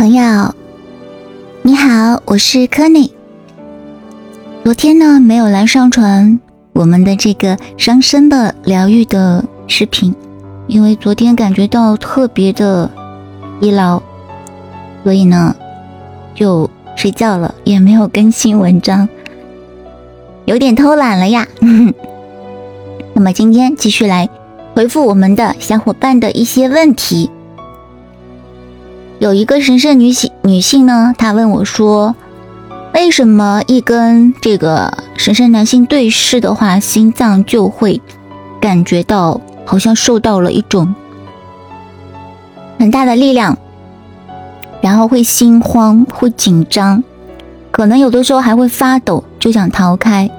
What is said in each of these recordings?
朋友，你好，我是柯尼。昨天呢，没有来上传我们的这个伤身的疗愈的视频，因为昨天感觉到特别的疲劳，所以呢就睡觉了，也没有更新文章，有点偷懒了呀。那么今天继续来回复我们的小伙伴的一些问题。有一个神圣女性女性呢，她问我说：“为什么一跟这个神圣男性对视的话，心脏就会感觉到好像受到了一种很大的力量，然后会心慌、会紧张，可能有的时候还会发抖，就想逃开。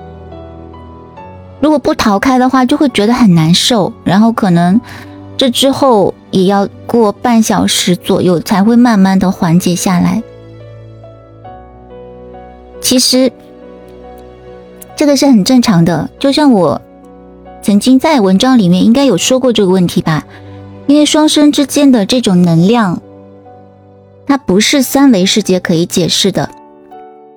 如果不逃开的话，就会觉得很难受，然后可能这之后。”也要过半小时左右才会慢慢的缓解下来。其实这个是很正常的，就像我曾经在文章里面应该有说过这个问题吧。因为双生之间的这种能量，它不是三维世界可以解释的，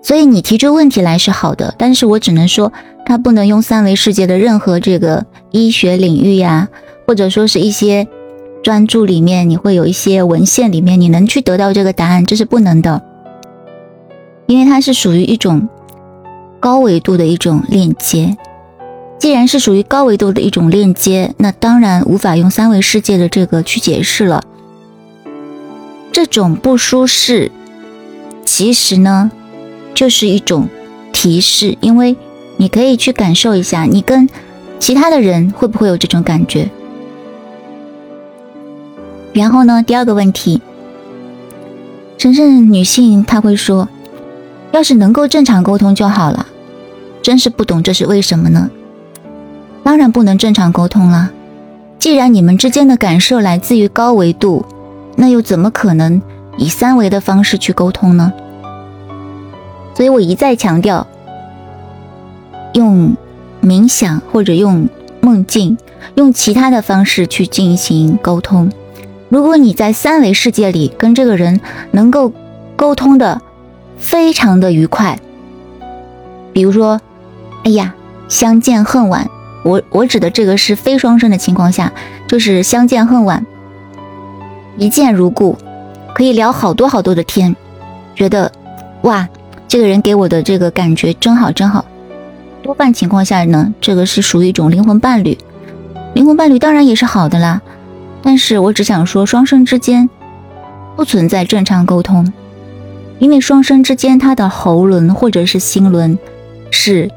所以你提出问题来是好的，但是我只能说，它不能用三维世界的任何这个医学领域呀，或者说是一些。专注里面，你会有一些文献里面，你能去得到这个答案，这是不能的，因为它是属于一种高维度的一种链接。既然是属于高维度的一种链接，那当然无法用三维世界的这个去解释了。这种不舒适，其实呢，就是一种提示，因为你可以去感受一下，你跟其他的人会不会有这种感觉。然后呢？第二个问题，神圣女性她会说：“要是能够正常沟通就好了。”真是不懂这是为什么呢？当然不能正常沟通了。既然你们之间的感受来自于高维度，那又怎么可能以三维的方式去沟通呢？所以我一再强调，用冥想或者用梦境，用其他的方式去进行沟通。如果你在三维世界里跟这个人能够沟通的非常的愉快，比如说，哎呀，相见恨晚，我我指的这个是非双生的情况下，就是相见恨晚，一见如故，可以聊好多好多的天，觉得哇，这个人给我的这个感觉真好真好。多半情况下呢，这个是属于一种灵魂伴侣，灵魂伴侣当然也是好的啦。但是我只想说，双生之间不存在正常沟通，因为双生之间他的喉轮或者是心轮是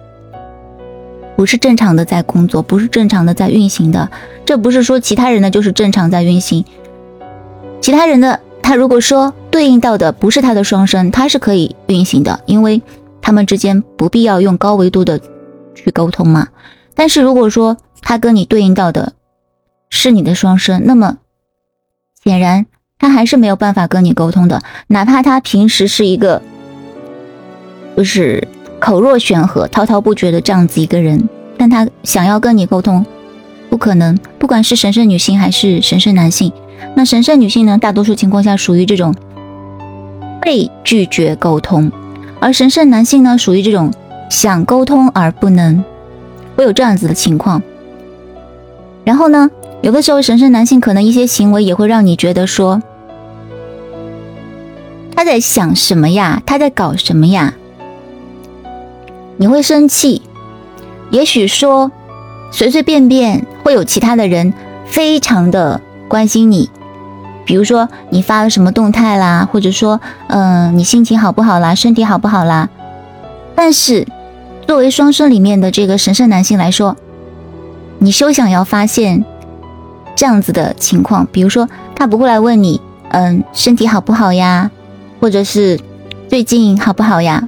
不是正常的在工作，不是正常的在运行的。这不是说其他人的就是正常在运行，其他人的他如果说对应到的不是他的双生，他是可以运行的，因为他们之间不必要用高维度的去沟通嘛。但是如果说他跟你对应到的，是你的双生，那么显然他还是没有办法跟你沟通的。哪怕他平时是一个就是口若悬河、滔滔不绝的这样子一个人，但他想要跟你沟通，不可能。不管是神圣女性还是神圣男性，那神圣女性呢，大多数情况下属于这种被拒绝沟通，而神圣男性呢，属于这种想沟通而不能，会有这样子的情况。然后呢？有的时候，神圣男性可能一些行为也会让你觉得说，他在想什么呀？他在搞什么呀？你会生气，也许说随随便便会有其他的人非常的关心你，比如说你发了什么动态啦，或者说嗯你心情好不好啦，身体好不好啦？但是作为双生里面的这个神圣男性来说，你休想要发现。这样子的情况，比如说他不会来问你，嗯，身体好不好呀，或者是最近好不好呀？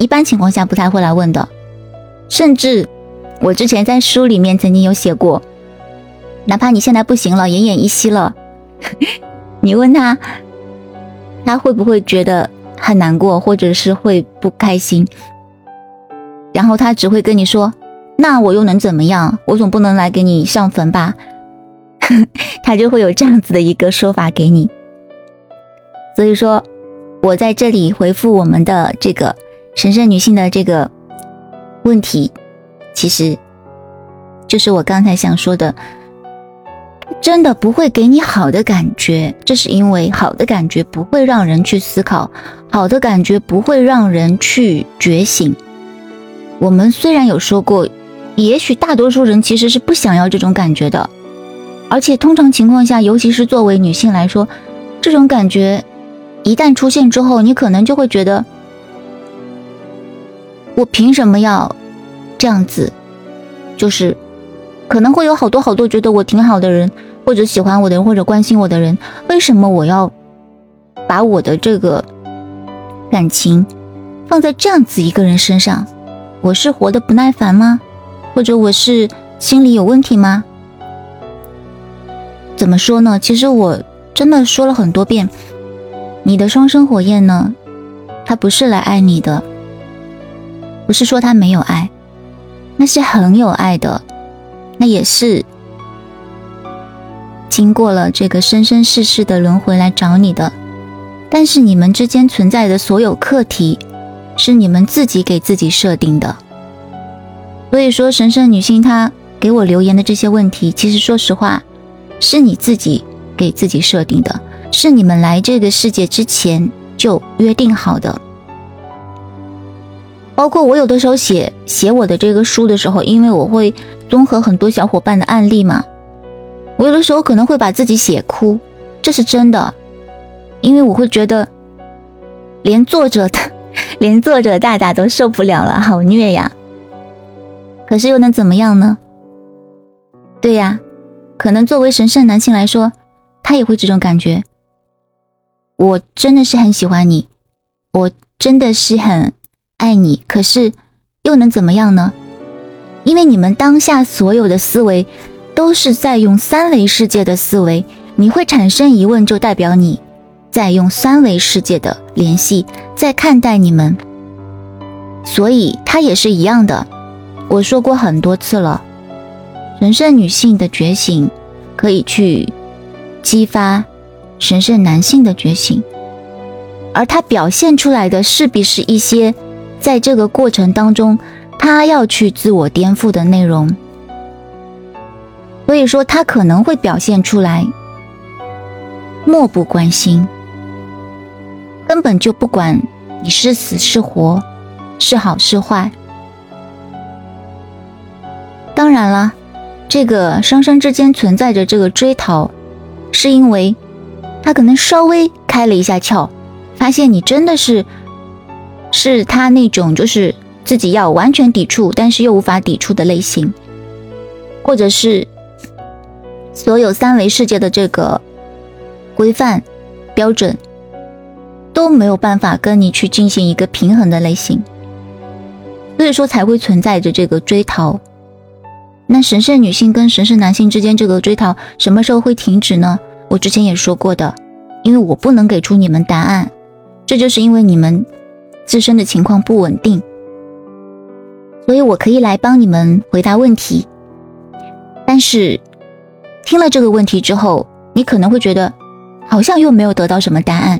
一般情况下不太会来问的。甚至我之前在书里面曾经有写过，哪怕你现在不行了，奄奄一息了，你问他，他会不会觉得很难过，或者是会不开心？然后他只会跟你说：“那我又能怎么样？我总不能来给你上坟吧？” 他就会有这样子的一个说法给你，所以说我在这里回复我们的这个神圣女性的这个问题，其实就是我刚才想说的，真的不会给你好的感觉，这是因为好的感觉不会让人去思考，好的感觉不会让人去觉醒。我们虽然有说过，也许大多数人其实是不想要这种感觉的，而且通常情况下，尤其是作为女性来说，这种感觉。一旦出现之后，你可能就会觉得，我凭什么要这样子？就是可能会有好多好多觉得我挺好的人，或者喜欢我的人，或者关心我的人，为什么我要把我的这个感情放在这样子一个人身上？我是活得不耐烦吗？或者我是心里有问题吗？怎么说呢？其实我真的说了很多遍。你的双生火焰呢？他不是来爱你的，不是说他没有爱，那是很有爱的，那也是经过了这个生生世世的轮回来找你的。但是你们之间存在的所有课题，是你们自己给自己设定的。所以说，神圣女性她给我留言的这些问题，其实说实话，是你自己给自己设定的。是你们来这个世界之前就约定好的，包括我有的时候写写我的这个书的时候，因为我会综合很多小伙伴的案例嘛，我有的时候可能会把自己写哭，这是真的，因为我会觉得连作者的 连作者大大都受不了了，好虐呀！可是又能怎么样呢？对呀，可能作为神圣男性来说，他也会这种感觉。我真的是很喜欢你，我真的是很爱你，可是又能怎么样呢？因为你们当下所有的思维都是在用三维世界的思维，你会产生疑问，就代表你在用三维世界的联系在看待你们，所以他也是一样的。我说过很多次了，神圣女性的觉醒可以去激发。神圣男性的觉醒，而他表现出来的势必是一些在这个过程当中他要去自我颠覆的内容，所以说他可能会表现出来漠不关心，根本就不管你是死是活，是好是坏。当然了，这个双生之间存在着这个追逃，是因为。他可能稍微开了一下窍，发现你真的是，是他那种就是自己要完全抵触，但是又无法抵触的类型，或者是所有三维世界的这个规范标准都没有办法跟你去进行一个平衡的类型，所以说才会存在着这个追逃。那神圣女性跟神圣男性之间这个追逃什么时候会停止呢？我之前也说过的，因为我不能给出你们答案，这就是因为你们自身的情况不稳定，所以我可以来帮你们回答问题。但是听了这个问题之后，你可能会觉得好像又没有得到什么答案。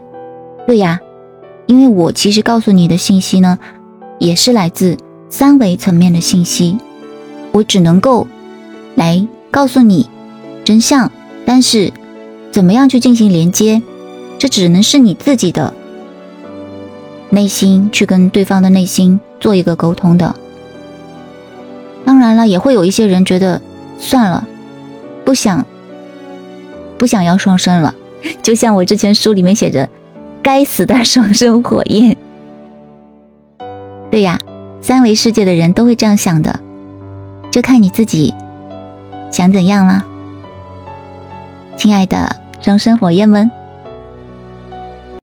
对呀，因为我其实告诉你的信息呢，也是来自三维层面的信息，我只能够来告诉你真相，但是。怎么样去进行连接？这只能是你自己的内心去跟对方的内心做一个沟通的。当然了，也会有一些人觉得算了，不想不想要双生了。就像我之前书里面写着：“该死的双生火焰。”对呀，三维世界的人都会这样想的，就看你自己想怎样了。亲爱的双生火焰们，